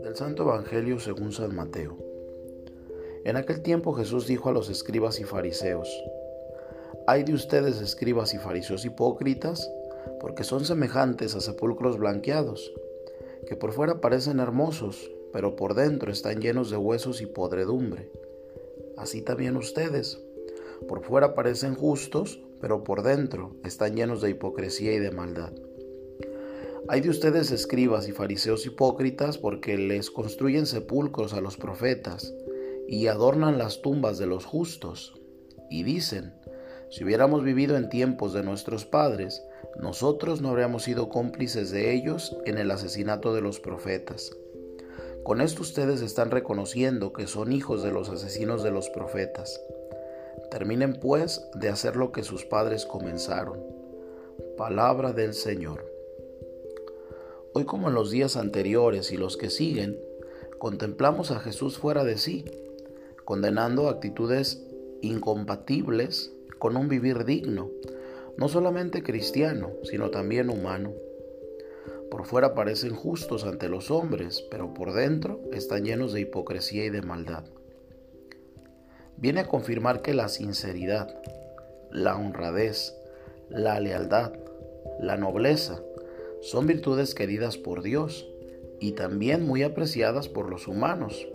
Del Santo Evangelio según San Mateo. En aquel tiempo Jesús dijo a los escribas y fariseos, Hay de ustedes escribas y fariseos hipócritas, porque son semejantes a sepulcros blanqueados, que por fuera parecen hermosos, pero por dentro están llenos de huesos y podredumbre. Así también ustedes, por fuera parecen justos, pero por dentro están llenos de hipocresía y de maldad. Hay de ustedes escribas y fariseos hipócritas porque les construyen sepulcros a los profetas y adornan las tumbas de los justos. Y dicen, si hubiéramos vivido en tiempos de nuestros padres, nosotros no habríamos sido cómplices de ellos en el asesinato de los profetas. Con esto ustedes están reconociendo que son hijos de los asesinos de los profetas. Terminen pues de hacer lo que sus padres comenzaron. Palabra del Señor. Hoy como en los días anteriores y los que siguen, contemplamos a Jesús fuera de sí, condenando actitudes incompatibles con un vivir digno, no solamente cristiano, sino también humano. Por fuera parecen justos ante los hombres, pero por dentro están llenos de hipocresía y de maldad. Viene a confirmar que la sinceridad, la honradez, la lealtad, la nobleza son virtudes queridas por Dios y también muy apreciadas por los humanos.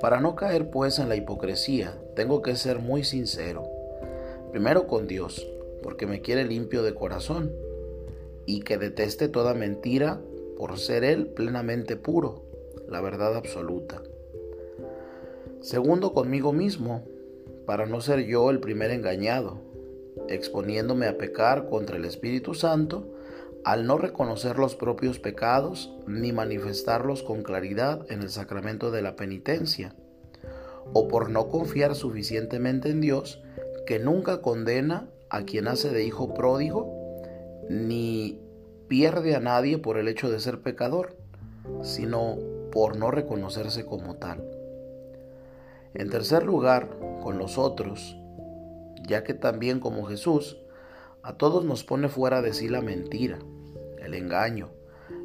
Para no caer pues en la hipocresía, tengo que ser muy sincero. Primero con Dios, porque me quiere limpio de corazón, y que deteste toda mentira por ser Él plenamente puro, la verdad absoluta. Segundo conmigo mismo, para no ser yo el primer engañado, exponiéndome a pecar contra el Espíritu Santo al no reconocer los propios pecados ni manifestarlos con claridad en el sacramento de la penitencia, o por no confiar suficientemente en Dios que nunca condena a quien hace de hijo pródigo, ni pierde a nadie por el hecho de ser pecador, sino por no reconocerse como tal. En tercer lugar, con los otros, ya que también como Jesús, a todos nos pone fuera de sí la mentira, el engaño,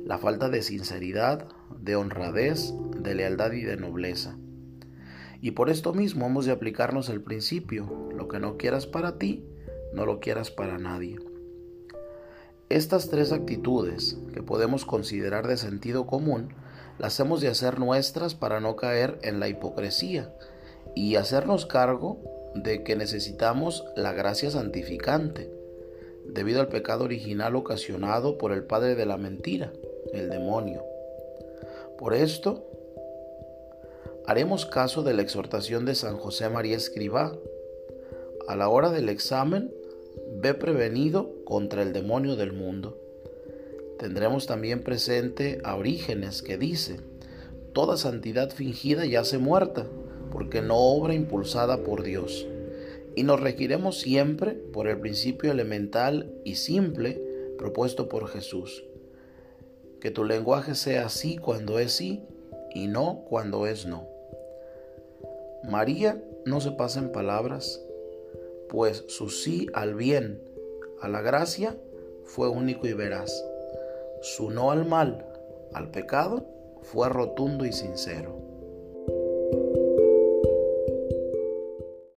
la falta de sinceridad, de honradez, de lealtad y de nobleza. Y por esto mismo hemos de aplicarnos el principio, lo que no quieras para ti, no lo quieras para nadie. Estas tres actitudes, que podemos considerar de sentido común, las hemos de hacer nuestras para no caer en la hipocresía y hacernos cargo de que necesitamos la gracia santificante, debido al pecado original ocasionado por el padre de la mentira, el demonio. Por esto, haremos caso de la exhortación de San José María Escribá. A la hora del examen, ve prevenido contra el demonio del mundo. Tendremos también presente a Orígenes que dice, toda santidad fingida yace muerta, porque no obra impulsada por Dios. Y nos regiremos siempre por el principio elemental y simple propuesto por Jesús. Que tu lenguaje sea sí cuando es sí y no cuando es no. María no se pasa en palabras, pues su sí al bien, a la gracia, fue único y veraz. Su no al mal, al pecado, fue rotundo y sincero.